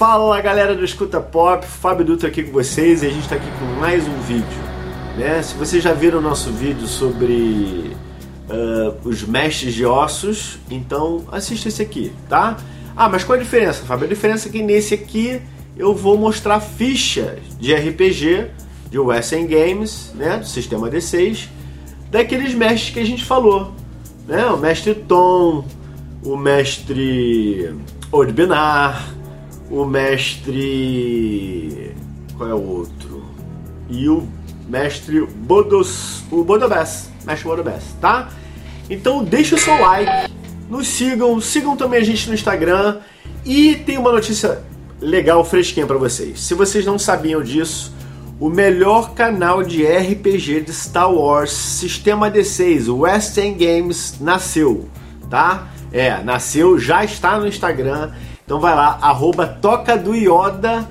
Fala galera do Escuta Pop, Fábio Dutra aqui com vocês e a gente está aqui com mais um vídeo. Né? Se vocês já viram o nosso vídeo sobre uh, os mestres de ossos, então assista esse aqui, tá? Ah, mas qual a diferença, Fábio? A diferença é que nesse aqui eu vou mostrar fichas de RPG de Western Games, né, do sistema D6, daqueles mestres que a gente falou, né? O mestre Tom, o mestre Odbenar, o mestre. Qual é o outro? E o mestre Bodos. O Bodobés. Mestre Bodobés, tá? Então deixa o seu like, nos sigam, sigam também a gente no Instagram e tem uma notícia legal, fresquinha para vocês. Se vocês não sabiam disso, o melhor canal de RPG de Star Wars Sistema D6, o West End Games, nasceu, tá? É, nasceu, já está no Instagram. Então vai lá, arroba toca do Yoda,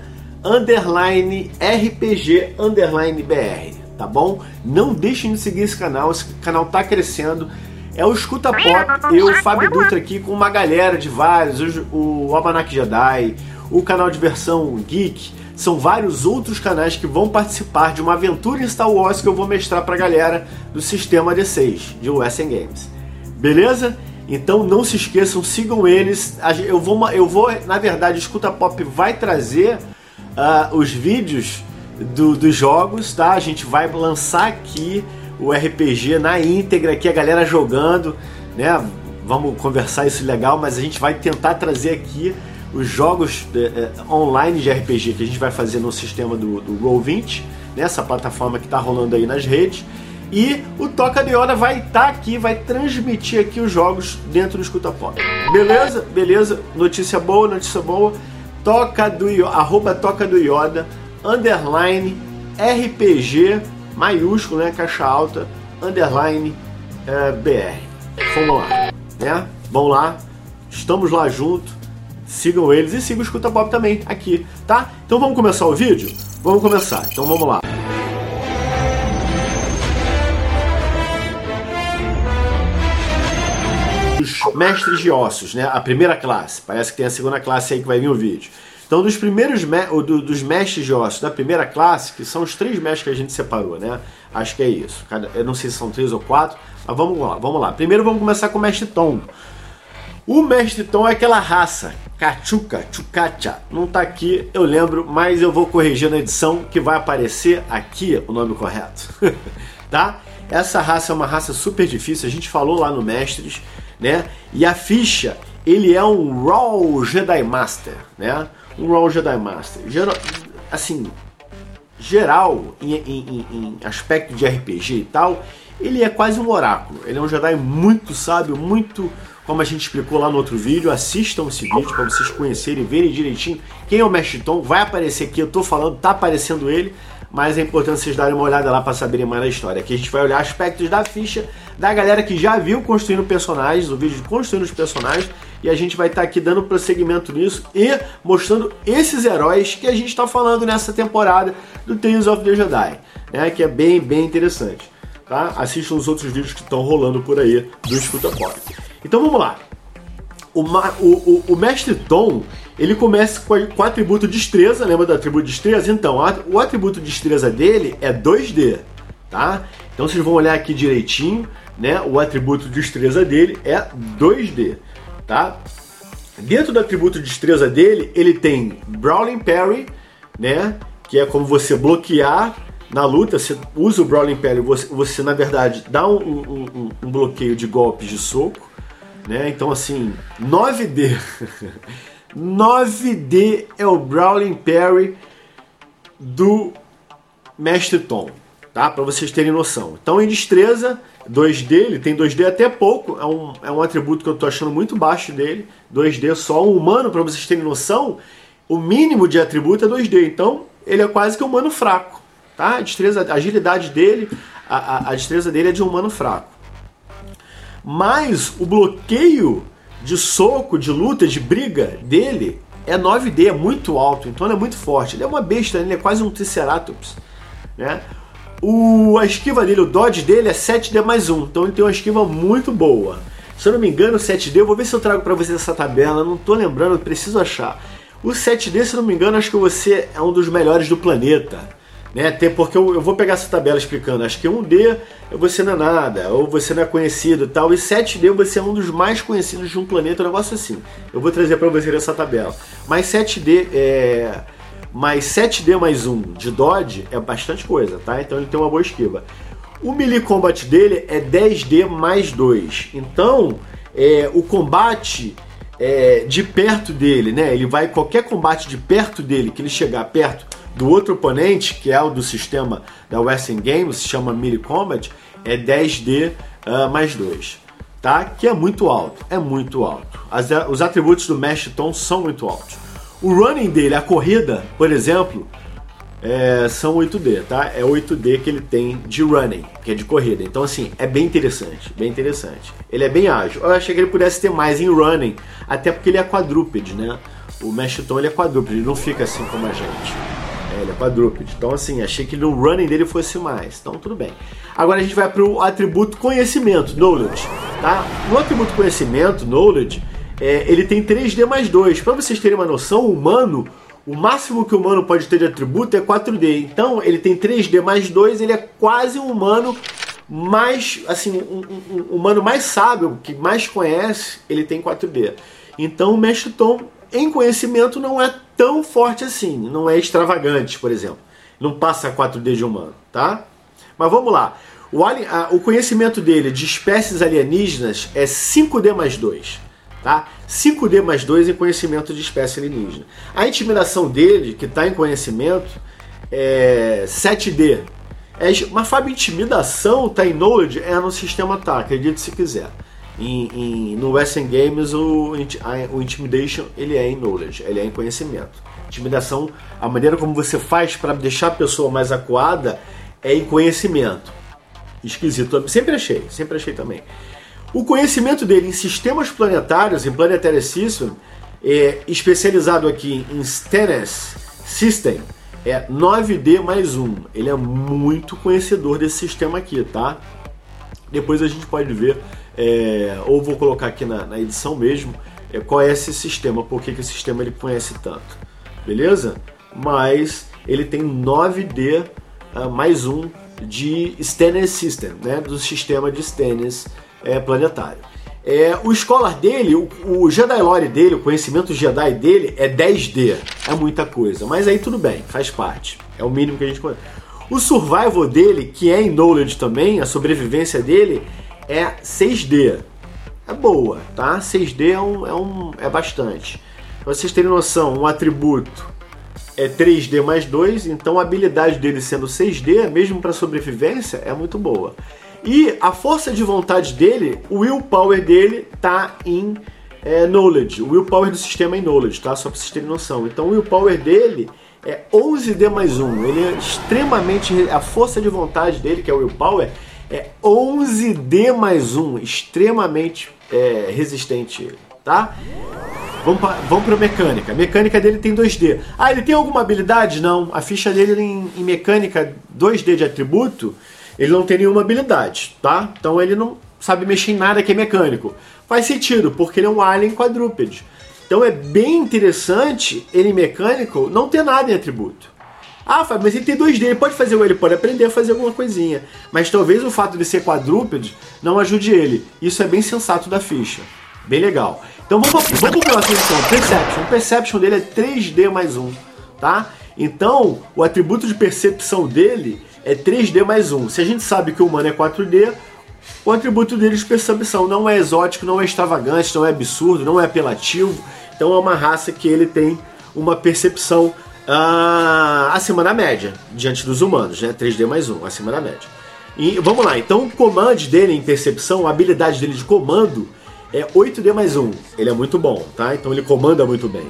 underline RPG, underline BR, tá bom? Não deixem de seguir esse canal, esse canal tá crescendo. É o Escuta Pop, eu, Fábio Dutra aqui, com uma galera de vários, o, o Almanac Jedi, o canal de versão Geek, são vários outros canais que vão participar de uma aventura em Star Wars que eu vou mestrar pra galera do sistema D6, de Western Games. Beleza? Então não se esqueçam, sigam eles. Eu vou, eu vou na verdade, Escuta Pop vai trazer uh, os vídeos do, dos jogos, tá? A gente vai lançar aqui o RPG na íntegra, aqui a galera jogando, né? Vamos conversar isso legal, mas a gente vai tentar trazer aqui os jogos uh, online de RPG que a gente vai fazer no sistema do, do Roll20, nessa plataforma que está rolando aí nas redes. E o Toca de Hora vai estar tá aqui, vai transmitir aqui os jogos dentro do Escuta Pop. Beleza? Beleza? Notícia boa, notícia boa. Toca do arroba Toca do Yoda, underline RPG, maiúsculo, né? Caixa alta, underline é, BR. Vamos lá, né? Vamos lá, estamos lá junto. Sigam eles e sigam o Escuta Pop também aqui, tá? Então vamos começar o vídeo? Vamos começar, então vamos lá. Mestres de ossos, né? A primeira classe. Parece que tem a segunda classe aí que vai vir o vídeo. Então, dos primeiros me do, dos mestres de ossos da primeira classe, que são os três mestres que a gente separou, né? Acho que é isso. Cada, eu não sei se são três ou quatro, mas vamos lá, vamos lá. Primeiro vamos começar com o mestre Tom. O mestre Tom é aquela raça, Cachuca, Chucacha. Não tá aqui, eu lembro, mas eu vou corrigir na edição que vai aparecer aqui o nome correto. tá? Essa raça é uma raça super difícil, a gente falou lá no Mestres né? E a ficha, ele é um Raw Jedi Master, né? Um Raw Jedi Master. Geral, assim, geral, em, em, em, aspecto de RPG e tal, ele é quase um oráculo. Ele é um Jedi muito sábio, muito, como a gente explicou lá no outro vídeo. Assistam esse vídeo para vocês conhecerem e verem direitinho quem é o Mestre Tom. Vai aparecer aqui, eu tô falando, tá aparecendo ele mas é importante vocês darem uma olhada lá para saberem mais da história. Aqui a gente vai olhar aspectos da ficha da galera que já viu construindo personagens, o vídeo de construindo os personagens, e a gente vai estar tá aqui dando prosseguimento nisso e mostrando esses heróis que a gente está falando nessa temporada do Tales of the Jedi, né, que é bem, bem interessante. Tá? Assistam os outros vídeos que estão rolando por aí do Escuta Pop. Então vamos lá. O, o, o, o Mestre Tom ele começa com, com o atributo destreza, lembra do atributo destreza? Então, o atributo destreza dele é 2D, tá? Então vocês vão olhar aqui direitinho, né? O atributo destreza dele é 2D, tá? Dentro do atributo destreza dele, ele tem Brawling Parry, né? Que é como você bloquear na luta, você usa o Brawling Parry, você, você na verdade dá um, um, um bloqueio de golpes de soco, né? Então assim, 9D 9D é o Brawling Parry do Mestre Tom, tá? Para vocês terem noção. Então, em destreza, 2D, ele tem 2D até pouco, é um, é um atributo que eu tô achando muito baixo dele. 2D só um humano, para vocês terem noção, o mínimo de atributo é 2D, então ele é quase que um humano fraco, tá? A destreza, a agilidade dele, a, a, a destreza dele é de um humano fraco. Mas o bloqueio de soco, de luta, de briga dele é 9D, é muito alto, então ele é muito forte. Ele é uma besta, ele é quase um Triceratops. Né? O, a esquiva dele, o dodge dele é 7D mais 1, então ele tem uma esquiva muito boa. Se eu não me engano, 7D, eu vou ver se eu trago para vocês essa tabela, não tô lembrando, preciso achar. O 7D, se não me engano, acho que você é um dos melhores do planeta. Né? Até porque eu, eu, vou pegar essa tabela explicando. Acho que 1D você não é nada, ou você não é conhecido e tal. E 7D você é um dos mais conhecidos de um planeta, um negócio assim. Eu vou trazer para você essa tabela. Mas 7D é. Mais 7D mais 1 de Dodge é bastante coisa, tá? Então ele tem uma boa esquiva. O melee combat dele é 10D mais 2. Então, é, o combate é, de perto dele, né? Ele vai qualquer combate de perto dele, que ele chegar perto do outro oponente, que é o do sistema da Western Games, se chama Melee Combat, é 10D uh, ah, mais 2, tá? Que é muito alto, é muito alto. As, os atributos do Mesh Tom são muito altos. O running dele, a corrida, por exemplo, é, são 8D, tá? É 8D que ele tem de running, que é de corrida. Então, assim, é bem interessante, bem interessante. Ele é bem ágil. Eu achei que ele pudesse ter mais em running, até porque ele é quadrúpede, né? O Tom ele é quadrúpede, ele não fica assim como a gente. É, ele é quadrúpede. Então, assim, achei que no running dele fosse mais. Então, tudo bem. Agora a gente vai para o atributo conhecimento, knowledge, tá? No atributo conhecimento, knowledge, é, ele tem 3D mais 2. Para vocês terem uma noção, o humano o máximo que o humano pode ter de atributo é 4D. Então ele tem 3D mais 2, ele é quase um humano mais, assim, um, um, um humano mais sábio, que mais conhece, ele tem 4D. Então o Mestre Tom, em conhecimento, não é tão forte assim, não é extravagante, por exemplo. Não passa 4D de humano, tá? Mas vamos lá. O, a, o conhecimento dele de espécies alienígenas é 5D mais 2 tá? 5D mais 2 em conhecimento de espécie alienígena. A intimidação dele, que está em conhecimento, é 7D. É, mas Fábio, intimidação está em knowledge? É no sistema tá, acredite se quiser. Em, em, no Western Games o, o Intimidation ele é em knowledge, ele é em conhecimento. Intimidação, a maneira como você faz para deixar a pessoa mais acuada é em conhecimento. Esquisito, sempre achei, sempre achei também. O conhecimento dele em sistemas planetários, em Planetary System, é especializado aqui em Stennis System, é 9D mais 1. Ele é muito conhecedor desse sistema aqui, tá? Depois a gente pode ver, é, ou vou colocar aqui na, na edição mesmo, é, qual é esse sistema, por que, que esse sistema ele conhece tanto. Beleza? Mas ele tem 9D uh, ah, mais 1 de Stennis System, né? do sistema de Stennis é, planetário. É, o Scholar dele, o, o Jedi Lore dele, o conhecimento Jedi dele é 10D. É muita coisa. Mas aí tudo bem, faz parte. É o mínimo que a gente conhece. O survival dele, que é em knowledge também, a sobrevivência dele é 6D. É boa, tá? 6D é, um, é, um, é bastante. Pra vocês terem noção, um atributo é 3D mais 2, então a habilidade dele sendo 6D, mesmo para sobrevivência, é muito boa. E a força de vontade dele, o willpower dele tá em é, knowledge. O willpower do sistema é em knowledge, tá? Só pra vocês terem noção. Então o willpower dele é 11D mais 1. Ele é extremamente. A força de vontade dele, que é o willpower, é 11D mais 1. Extremamente é, resistente, tá? Vamos para vamos pra mecânica. A mecânica dele tem 2D. Ah, ele tem alguma habilidade? Não. A ficha dele em, em mecânica 2D de atributo ele não tem nenhuma habilidade, tá? Então ele não sabe mexer em nada que é mecânico. Faz sentido, porque ele é um alien quadrúpede. Então é bem interessante ele mecânico não ter nada em atributo. Ah, Fábio, mas ele tem 2D, ele pode fazer, ele pode aprender a fazer alguma coisinha. Mas talvez o fato de ser quadrúpede não ajude ele. Isso é bem sensato da ficha. Bem legal. Então vamos, vamos para a próxima edição, Perception. O Perception dele é 3D mais 1, tá? Então, o atributo de percepção dele é 3D mais 1. Se a gente sabe que o humano é 4D, o atributo dele de percepção não é exótico, não é extravagante, não é absurdo, não é apelativo. Então é uma raça que ele tem uma percepção ah, acima da média, diante dos humanos, né? 3D mais 1, acima da média. E vamos lá, então o comando dele em percepção, a habilidade dele de comando é 8D mais 1. Ele é muito bom, tá? Então ele comanda muito bem.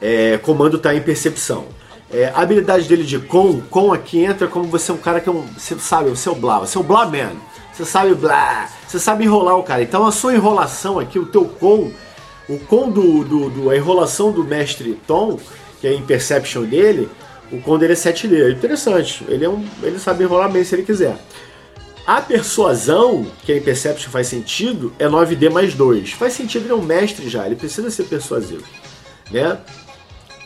É, comando está em percepção. É, a habilidade dele de com, com aqui entra como você é um cara que é um. Você sabe, o seu blá, você é o blá man. Você sabe blá, você sabe enrolar o cara. Então a sua enrolação aqui, o teu com, o com do, do, do a enrolação do mestre Tom, que é Perception dele, o dele é 7D. É interessante. Ele, é um, ele sabe enrolar bem se ele quiser. A persuasão, que a Perception faz sentido, é 9D mais 2. Faz sentido, ele é um mestre já, ele precisa ser persuasivo. Né?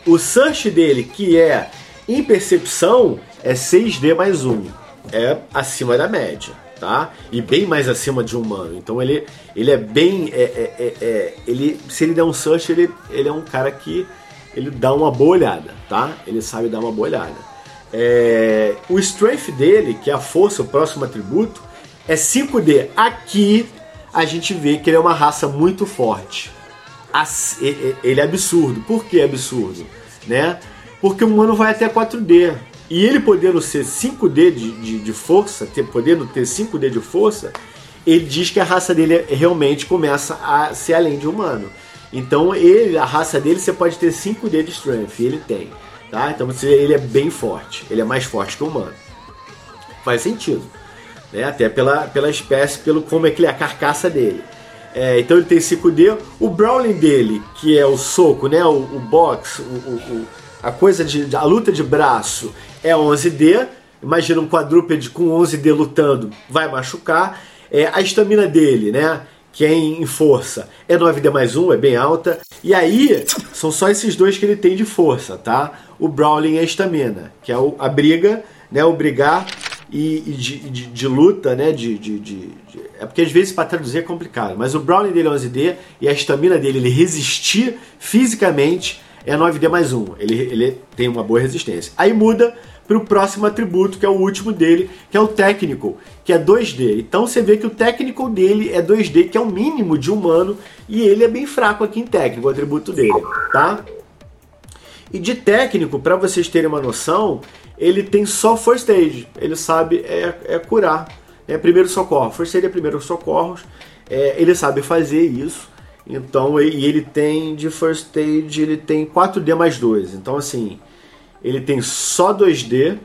O search dele, que é em percepção, é 6D mais 1. É acima da média, tá? E bem mais acima de um humano. Então ele, ele é bem. É, é, é, é, ele, se ele der um search, ele, ele é um cara que ele dá uma boa olhada, tá? Ele sabe dar uma boa olhada. É, o strength dele, que é a força, o próximo atributo, é 5D. Aqui a gente vê que ele é uma raça muito forte. Ele é absurdo. Por que absurdo? Né? Porque o humano vai até 4D. E ele podendo ser 5D de, de, de força, ter, podendo ter 5D de força, ele diz que a raça dele realmente começa a ser além de humano. Então ele, a raça dele, você pode ter 5D de strength, ele tem. Tá? Então ele é bem forte, ele é mais forte que o humano. Faz sentido. Né? Até pela, pela espécie, pelo como é que ele é a carcaça dele. É, então ele tem 5D. O Brawling dele, que é o soco, né? o, o box, o, o, a coisa de. a luta de braço é 11D. Imagina um quadrúpede com 11D lutando, vai machucar. É, a estamina dele, né? Que é em força, é 9D mais 1, é bem alta. E aí, são só esses dois que ele tem de força, tá? O Brawling e a estamina, que é a briga, né? O brigar e, e de, de, de, luta, né? De, de, É porque às vezes para traduzir é complicado, mas o Brawling dele é 11D e a estamina dele, ele resistir fisicamente, é 9D mais 1. Ele, ele tem uma boa resistência. Aí muda para o próximo atributo, que é o último dele, que é o Technical, que é 2D. Então você vê que o Technical dele é 2D, que é o mínimo de humano, e ele é bem fraco aqui em técnico, o atributo dele, tá? E de técnico, para vocês terem uma noção, ele tem só First Aid, ele sabe é, é curar, é primeiro socorro. First Aid é primeiro socorros, é, ele sabe fazer isso. Então, e ele tem de First Aid, ele tem 4D mais 2. Então, assim, ele tem só 2D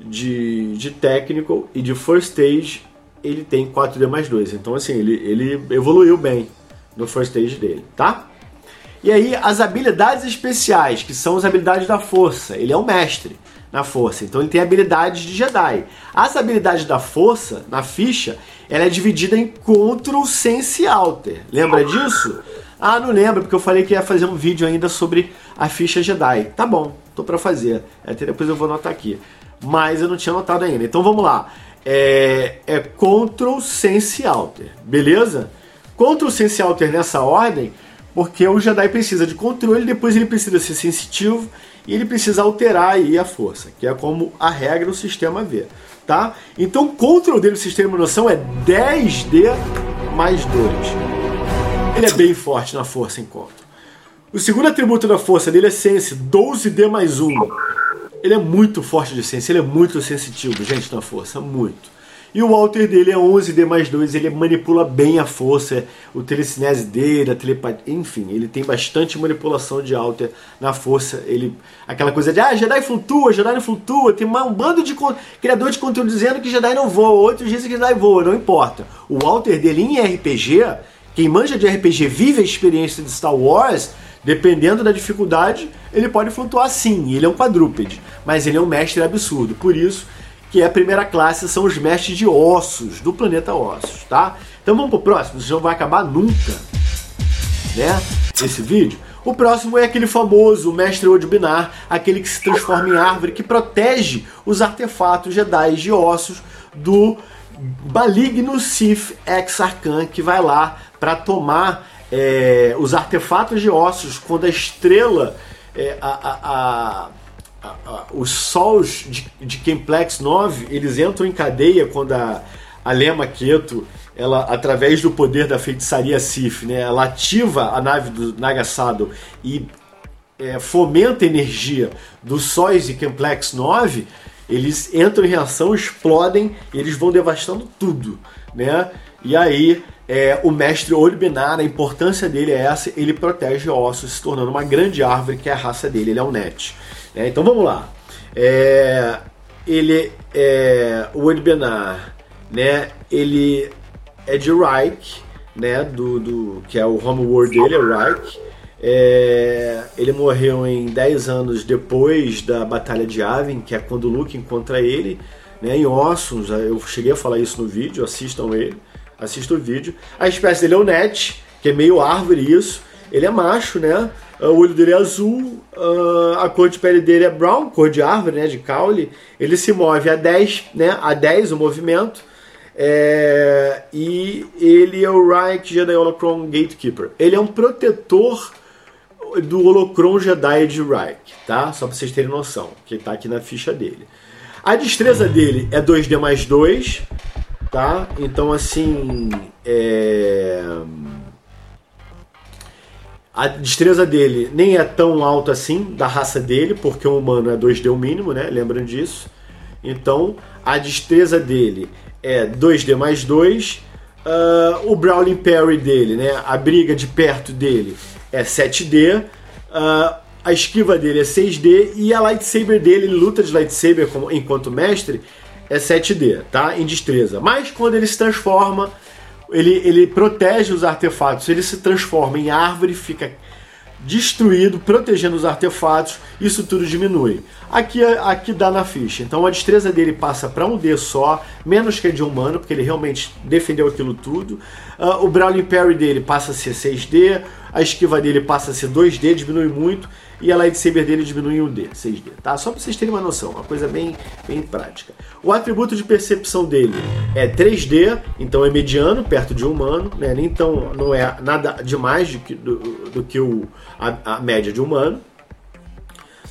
de, de Technical e de First Stage ele tem 4D mais 2. Então, assim, ele, ele evoluiu bem no First Stage dele, tá? E aí, as habilidades especiais, que são as habilidades da força. Ele é um mestre na força, então ele tem habilidades de Jedi. As habilidades da força, na ficha, ela é dividida em Control Sense Alter. Lembra disso? Ah, não lembro, porque eu falei que ia fazer um vídeo ainda sobre a ficha Jedi. Tá bom, tô para fazer. Até depois eu vou anotar aqui. Mas eu não tinha anotado ainda. Então vamos lá. É, é Ctrl Sense Alter, beleza? Ctrl Sense Alter nessa ordem, porque o Jedi precisa de controle, depois ele precisa ser sensitivo e ele precisa alterar aí a força, que é como a regra o sistema vê, tá? Então o control dele, o sistema noção, é 10D mais 2. Ele é bem forte na força em contra. O segundo atributo da força dele é Sense, 12D mais 1. Ele é muito forte de Sense, ele é muito sensitivo, gente, na força, muito. E o Walter dele é 11D mais 2, ele manipula bem a força, o telecinese dele, a telepatia, enfim, ele tem bastante manipulação de Alter na força. Ele, aquela coisa de, ah, Jedi flutua, Jedi não flutua, tem um bando de criador de conteúdo dizendo que Jedi não voa, outros dizem que Jedi voa, não importa. O Walter dele em RPG, quem manja de RPG vive a experiência de Star Wars, Dependendo da dificuldade, ele pode flutuar sim, ele é um quadrúpede, mas ele é um mestre absurdo. Por isso que a primeira classe são os mestres de ossos, do planeta Ossos, tá? Então vamos pro próximo, isso não vai acabar nunca, né? Esse vídeo. O próximo é aquele famoso mestre Odibinar, aquele que se transforma em árvore, que protege os artefatos Jedi de ossos do maligno Sith Ex-Arcan, que vai lá para tomar é, os artefatos de ossos, quando a estrela, é, a, a, a, os sols de, de Kemplex 9, eles entram em cadeia quando a, a Lema Keto, ela, através do poder da feitiçaria Sif, né, ela ativa a nave do Nagasado e é, fomenta a energia dos sóis de Kemplex 9, eles entram em reação, explodem eles vão devastando tudo, né? E aí é, o mestre Olbinar, a importância dele é essa, ele protege ossos, se tornando uma grande árvore, que é a raça dele, ele é um net. É, então vamos lá. É, ele é o Olbinar, né? Ele é de Reich, né? Do, do, que é o homeworld dele, é Reich. É, ele morreu em 10 anos depois da Batalha de Yavin, que é quando Luke encontra ele, né, em ossos. Eu cheguei a falar isso no vídeo, assistam ele assista o vídeo. A espécie dele é o net, que é meio árvore isso. Ele é macho, né? o olho dele é azul, a cor de pele dele é brown, cor de árvore, né, de caule. Ele se move a 10, né, a 10 o movimento. É, e ele é o Reich Jedi Holocron Gatekeeper. Ele é um protetor do Holocron Jedi de Reich, tá? Só pra vocês terem noção, que tá aqui na ficha dele. A destreza dele é 2D mais 2, tá? Então, assim, é... A destreza dele nem é tão alta assim, da raça dele, porque o humano é 2D o mínimo, né? Lembram disso? Então, a destreza dele é 2D mais 2. Uh, ah, o Brawling Parry dele, né? A briga de perto dele é 7D. Uh, ah, a esquiva dele é 6D. E a lightsaber dele, ele luta de lightsaber como, enquanto mestre, é 7D, tá? Em destreza. Mas quando ele se transforma ele, ele protege os artefatos, ele se transforma em árvore, fica destruído, protegendo os artefatos, isso tudo diminui. Aqui, aqui dá na ficha. Então a destreza dele passa para um D só, menos que a de humano, porque ele realmente defendeu aquilo tudo. Uh, o Brawling Parry dele passa a ser 6D, a esquiva dele passa a ser 2D, diminui muito e a lightsaber dele diminui em 1D, 6D, tá? Só para vocês terem uma noção, uma coisa bem, bem prática. O atributo de percepção dele é 3D, então é mediano, perto de um humano, né? Então não é nada demais do do, do que o, a, a, média de humano.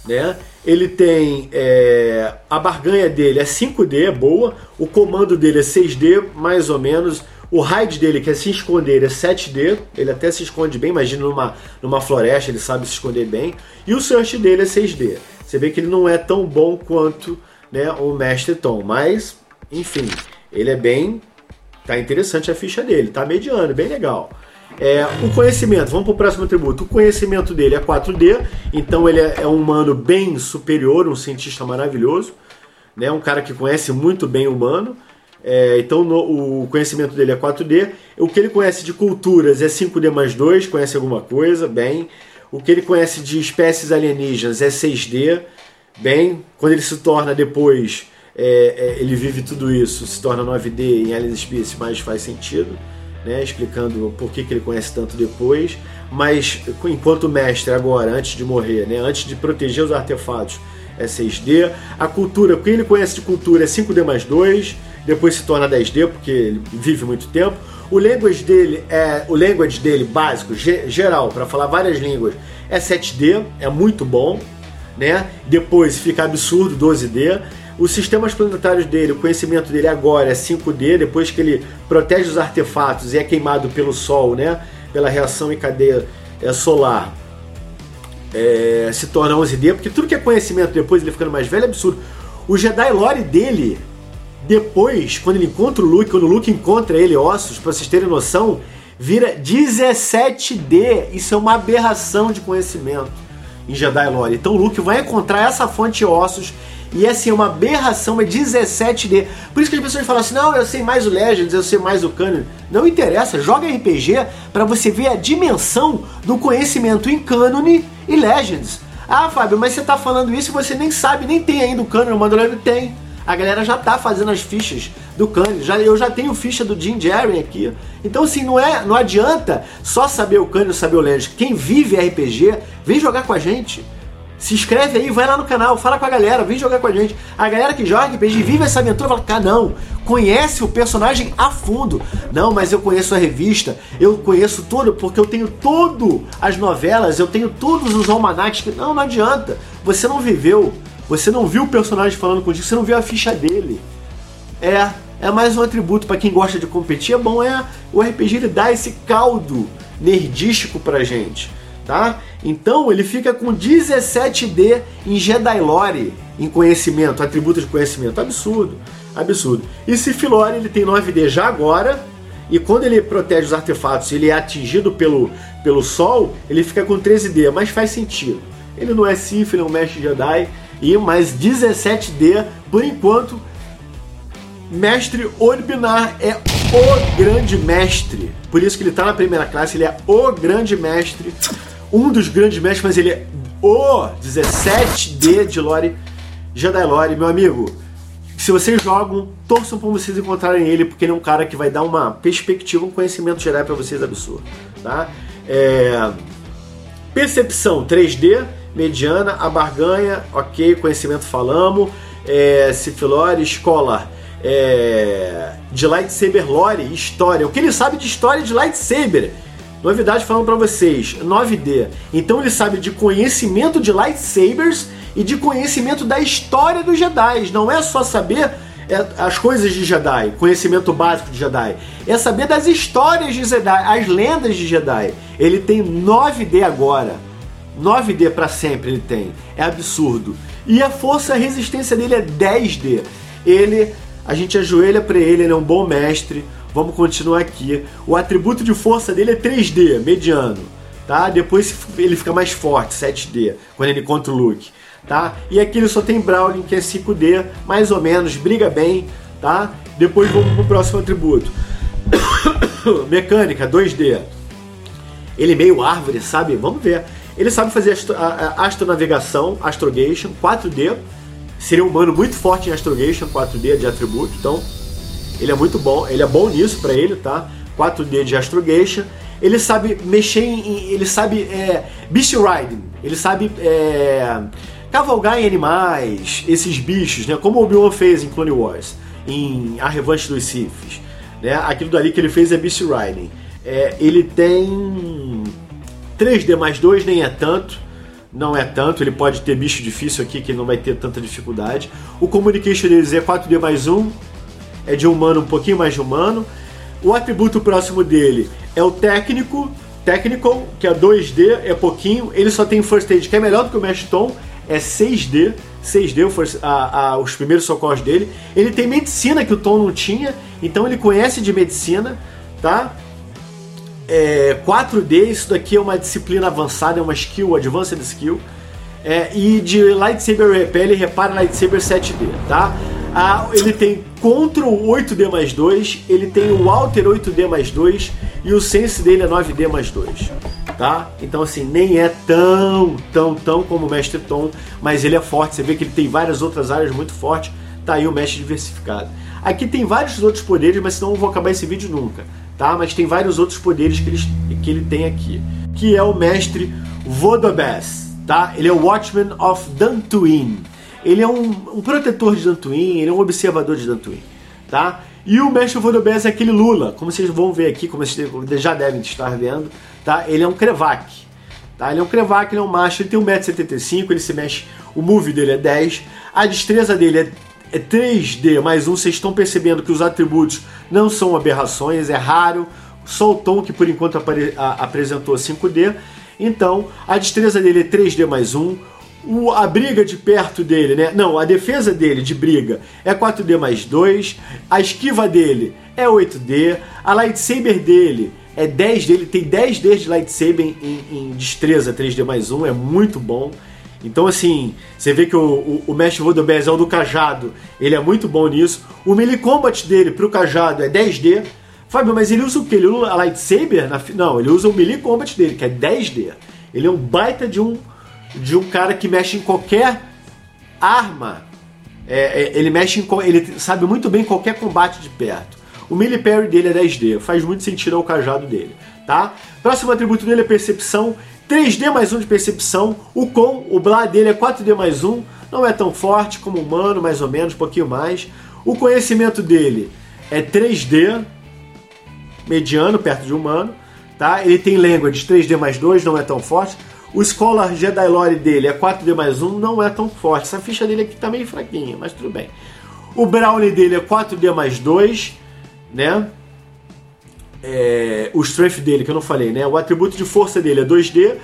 Né? Ele tem é, a barganha dele é 5D, é boa. O comando dele é 6D, mais ou menos. O hide dele, que é se esconder, é 7D. Ele até se esconde bem, imagina numa, numa floresta, ele sabe se esconder bem. E o search dele é 6D. Você vê que ele não é tão bom quanto né, o Mestre Tom, mas, enfim, ele é bem. Tá interessante a ficha dele, tá mediano, bem legal. É, o conhecimento, vamos para o próximo atributo. O conhecimento dele é 4D, então ele é, é um humano bem superior, um cientista maravilhoso, né, um cara que conhece muito bem o humano. É, então no, o conhecimento dele é 4D. O que ele conhece de culturas é 5D mais 2, conhece alguma coisa, bem. O que ele conhece de espécies alienígenas é 6D, bem. Quando ele se torna depois, é, é, ele vive tudo isso, se torna 9D em Alien Species, mais faz sentido. Né, explicando por que, que ele conhece tanto depois, mas enquanto mestre agora, antes de morrer, né, antes de proteger os artefatos, é 6D. A cultura, o que ele conhece de cultura é 5D mais 2, depois se torna 10D porque ele vive muito tempo. O language dele é o language dele básico, geral, para falar várias línguas, é 7D, é muito bom, né? Depois fica absurdo 12D. Os sistemas planetários dele, o conhecimento dele agora é 5D, depois que ele protege os artefatos e é queimado pelo Sol, né? Pela reação em cadeia é, solar, é, se torna 11D, porque tudo que é conhecimento depois ele ficando mais velho é absurdo. O Jedi Lore dele depois, quando ele encontra o Luke, quando o Luke encontra ele, ossos, pra vocês terem noção, vira 17D. Isso é uma aberração de conhecimento em Jedi Lore. Então o Luke vai encontrar essa fonte ossos e assim, é uma aberração, é 17D. Por isso que as pessoas falam assim: não, eu sei mais o Legends, eu sei mais o Canon. Não interessa, joga RPG para você ver a dimensão do conhecimento em Canon e Legends. Ah, Fábio, mas você tá falando isso e você nem sabe, nem tem ainda o Canon, o Mandalorian tem. A galera já tá fazendo as fichas do Kanye. Já, eu já tenho ficha do Jim Jerry aqui. Então, assim, não, é, não adianta só saber o Kanye ou saber o Legend. Quem vive RPG, vem jogar com a gente. Se inscreve aí, vai lá no canal, fala com a galera, vem jogar com a gente. A galera que joga RPG vive essa aventura fala, cara, não, conhece o personagem a fundo. Não, mas eu conheço a revista, eu conheço tudo, porque eu tenho tudo as novelas, eu tenho todos os almanacs. Não, não adianta. Você não viveu você não viu o personagem falando contigo, você não viu a ficha dele. É, é mais um atributo para quem gosta de competir. É bom, é o RPG ele dá esse caldo nerdístico pra gente, tá? Então ele fica com 17D em Jedi Lore, em conhecimento, atributos de conhecimento. Absurdo, absurdo. E se Filore ele tem 9D já agora, e quando ele protege os artefatos, ele é atingido pelo, pelo sol, ele fica com 13D, mas faz sentido. Ele não é Sith, ele é um mestre Jedi, e mais 17D, por enquanto, Mestre Orbinar é o grande mestre. Por isso que ele está na primeira classe, ele é o grande mestre, um dos grandes mestres, mas ele é o 17D de Lore, Jedi Lore, meu amigo. Se vocês jogam, torçam para vocês encontrarem ele, porque ele é um cara que vai dar uma perspectiva, um conhecimento geral para vocês absurdo, tá? É... Percepção 3D, mediana, a barganha, ok, conhecimento falamos, é, escola é, de lightsaber lore, história. O que ele sabe de história de lightsaber? Novidade falando para vocês, 9D. Então ele sabe de conhecimento de lightsabers e de conhecimento da história dos Jedi. Não é só saber é, as coisas de Jedi, conhecimento básico de Jedi. É saber das histórias de Jedi, as lendas de Jedi. Ele tem 9D agora. 9D para sempre ele tem. É absurdo. E a força a resistência dele é 10D. Ele, a gente ajoelha para ele, ele é um bom mestre. Vamos continuar aqui. O atributo de força dele é 3D, mediano, tá? Depois ele fica mais forte, 7D, quando ele contra o Luke, tá? E aqui ele só tem Brawling, que é 5D, mais ou menos, briga bem, tá? Depois vamos pro próximo atributo. Mecânica, 2D. Ele é meio árvore, sabe? Vamos ver. Ele sabe fazer astro, a, a astronavegação, astrogation, 4D. Seria um humano muito forte em astrogation, 4D de atributo. Então, ele é muito bom. Ele é bom nisso para ele, tá? 4D de astrogation. Ele sabe mexer em. Ele sabe. É, beast riding. Ele sabe. É, cavalgar em animais, esses bichos, né? Como o Obi-Wan fez em Clone Wars, em A Revanche dos Siths. Né? Aquilo dali que ele fez é Beast Riding. É, ele tem 3D mais 2 nem é tanto, não é tanto, ele pode ter bicho difícil aqui que não vai ter tanta dificuldade. O communication deles é 4D mais 1, é de humano um pouquinho mais de humano. O atributo próximo dele é o técnico, technical, que é 2D, é pouquinho. Ele só tem first aid, que é melhor do que o Mesh Tom, é 6D, 6D first, a, a, os primeiros socorros dele. Ele tem medicina que o Tom não tinha, então ele conhece de medicina, tá? É, 4D, isso daqui é uma disciplina avançada, é uma skill, advanced skill. É, e de lightsaber repel, ele repara lightsaber 7D, tá? Ah, ele tem Control 8D mais 2, ele tem o Alter 8D mais 2 e o Sense dele é 9D mais 2, tá? Então assim, nem é tão, tão, tão como o Mestre Tom, mas ele é forte, você vê que ele tem várias outras áreas muito fortes, tá aí o Mestre diversificado. Aqui tem vários outros poderes, mas senão eu não vou acabar esse vídeo nunca tá? Mas tem vários outros poderes que ele, que ele tem aqui, que é o mestre Vodobes, tá? Ele é o Watchman of Dantooine. Ele é um, um protetor de Dantooine, ele é um observador de Dantooine, tá? E o mestre Vodobes é aquele Lula, como vocês vão ver aqui, como vocês já devem estar vendo, tá? Ele é um Krevak, tá? Ele é um Krevak, ele é um macho, ele tem 1,75m, ele se mexe, o move dele é 10, a destreza dele é 3D mais um, vocês estão percebendo que os atributos não são aberrações, é raro, só o Tom que por enquanto apresentou 5D. Então, a destreza dele é 3D mais um, o, a briga de perto dele, né? Não, a defesa dele de briga é 4D mais 2, a esquiva dele é 8D, a lightsaber dele é 10D, ele tem 10D de lightsaber em, em destreza 3D mais 1, é muito bom. Então, assim, você vê que o, o, o Mestre Vodobez é o do cajado, ele é muito bom nisso. O melee combat dele pro cajado é 10D. Fábio, mas ele usa o que? Ele usa a lightsaber? Na, não, ele usa o melee combat dele, que é 10D. Ele é um baita de um, de um cara que mexe em qualquer arma. É, é, ele mexe em, ele sabe muito bem qualquer combate de perto. O melee parry dele é 10D, faz muito sentido ao cajado dele, tá? Próximo atributo dele é percepção. 3D mais 1 de percepção. O com, o blá dele é 4D mais 1. Não é tão forte como humano, mais ou menos, um pouquinho mais. O conhecimento dele é 3D, mediano, perto de humano. Tá? Ele tem language 3D mais 2, não é tão forte. O Scholar Jedi Lore dele é 4D mais 1, não é tão forte. Essa ficha dele aqui tá meio fraquinha, mas tudo bem. O Brownie dele é 4D mais 2, né? É, o strength dele, que eu não falei, né? O atributo de força dele é 2D,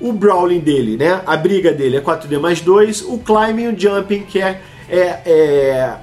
o brawling dele, né? A briga dele é 4D mais 2, o climbing e o jumping, que é, é, é,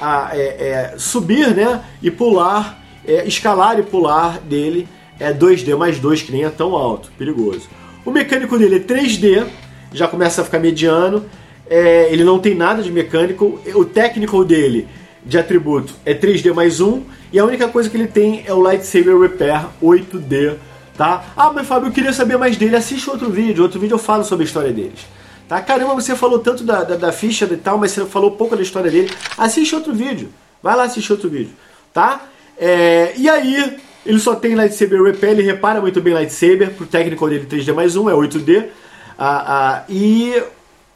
a, é, é subir, né? E pular, é, escalar e pular dele é 2D mais 2, que nem é tão alto, perigoso. O mecânico dele é 3D, já começa a ficar mediano, é, ele não tem nada de mecânico, o técnico dele de atributo é 3D mais 1, e a única coisa que ele tem é o Lightsaber Repair 8D, tá? Ah, mas Fábio, eu queria saber mais dele. Assiste outro vídeo, outro vídeo eu falo sobre a história deles. Tá? Caramba, você falou tanto da, da, da ficha e tal, mas você falou pouco da história dele. Assiste outro vídeo. Vai lá assistir outro vídeo, tá? É, e aí, Ele só tem lightsaber repel, ele repara muito bem lightsaber, pro técnico dele 3D mais 1, é 8D. Ah, ah, e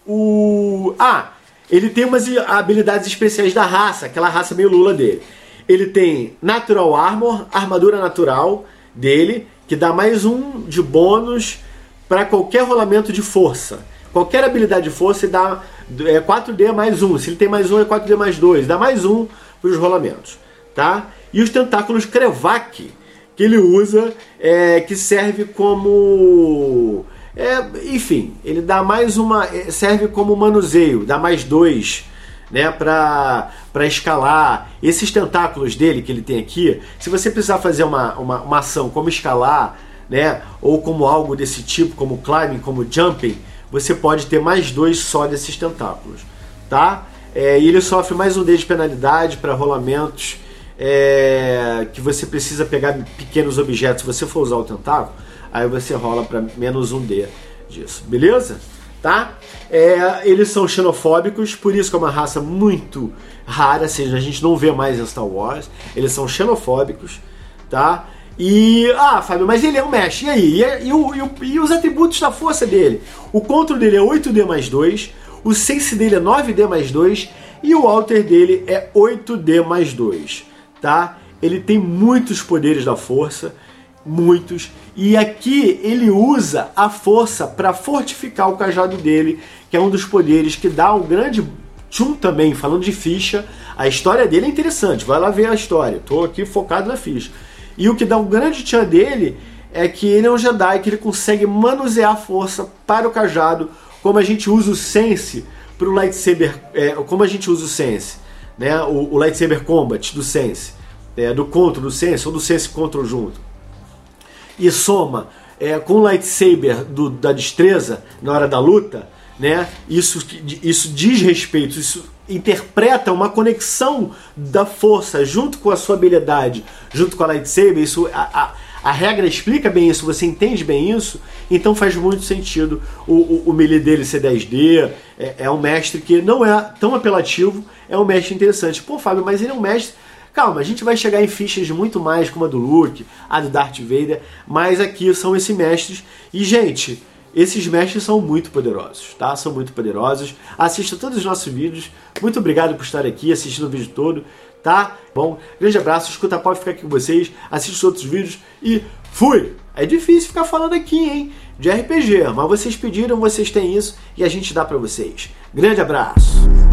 o. Ah! Ele tem umas habilidades especiais da raça, aquela raça meio Lula dele. Ele tem Natural Armor, armadura natural dele, que dá mais um de bônus para qualquer rolamento de força. Qualquer habilidade de força dá é 4D mais um. Se ele tem mais um, é 4D mais dois. Dá mais um para os rolamentos. Tá? E os tentáculos Krevak, que ele usa, é, que serve como é, enfim, ele dá mais uma. É, serve como manuseio, dá mais dois né, para escalar. Esses tentáculos dele que ele tem aqui, se você precisar fazer uma, uma, uma, ação como escalar, né, ou como algo desse tipo, como climbing, como jumping, você pode ter mais dois só desses tentáculos, tá? É, e ele sofre mais um D de penalidade para rolamentos é, que você precisa pegar pequenos objetos. Se você for usar o tentáculo, aí você rola para menos um D disso, beleza? Tá? É, eles são xenofóbicos, por isso que é uma raça muito rara, seja, a gente não vê mais em Star Wars. Eles são xenofóbicos, tá? E, ah, Fábio, mas ele é um mesh, e aí? E, e, o, e, o, e, os atributos da força dele? O control dele é 8D mais 2, o sense dele é 9D mais 2 e o alter dele é 8D mais 2, tá? Ele tem muitos poderes da força, muitos. E aqui ele usa a força para fortificar o cajado dele, que é um dos poderes que dá um grande tchum também, falando de ficha. A história dele é interessante, vai lá ver a história. Estou aqui focado na ficha. E o que dá um grande tchan dele é que ele é um Jedi que ele consegue manusear a força para o cajado, como a gente usa o Sense para o lightsaber, é, como a gente usa o Sense, né? O, o lightsaber combat do Sense, é, do Control do Sense ou do Sense Control junto e soma é, com o lightsaber do, da destreza na hora da luta, né? Isso, isso diz respeito, isso interpreta uma conexão da força junto com a sua habilidade, junto com a lightsaber. Isso, a, a, a regra explica bem isso, você entende bem isso, então faz muito sentido o, o, o melee dele ser 10D. É, é um mestre que não é tão apelativo, é um mestre interessante. Pô, Fábio, mas ele é um mestre Calma, a gente vai chegar em fichas muito mais como a do Luke, a do Darth Vader, mas aqui são esses mestres. E, gente, esses mestres são muito poderosos, tá? São muito poderosos. Assista todos os nossos vídeos. Muito obrigado por estar aqui assistindo o vídeo todo, tá? Bom, grande abraço, escuta pode ficar aqui com vocês, assista os outros vídeos e fui! É difícil ficar falando aqui, hein? De RPG, mas vocês pediram, vocês têm isso e a gente dá para vocês. Grande abraço!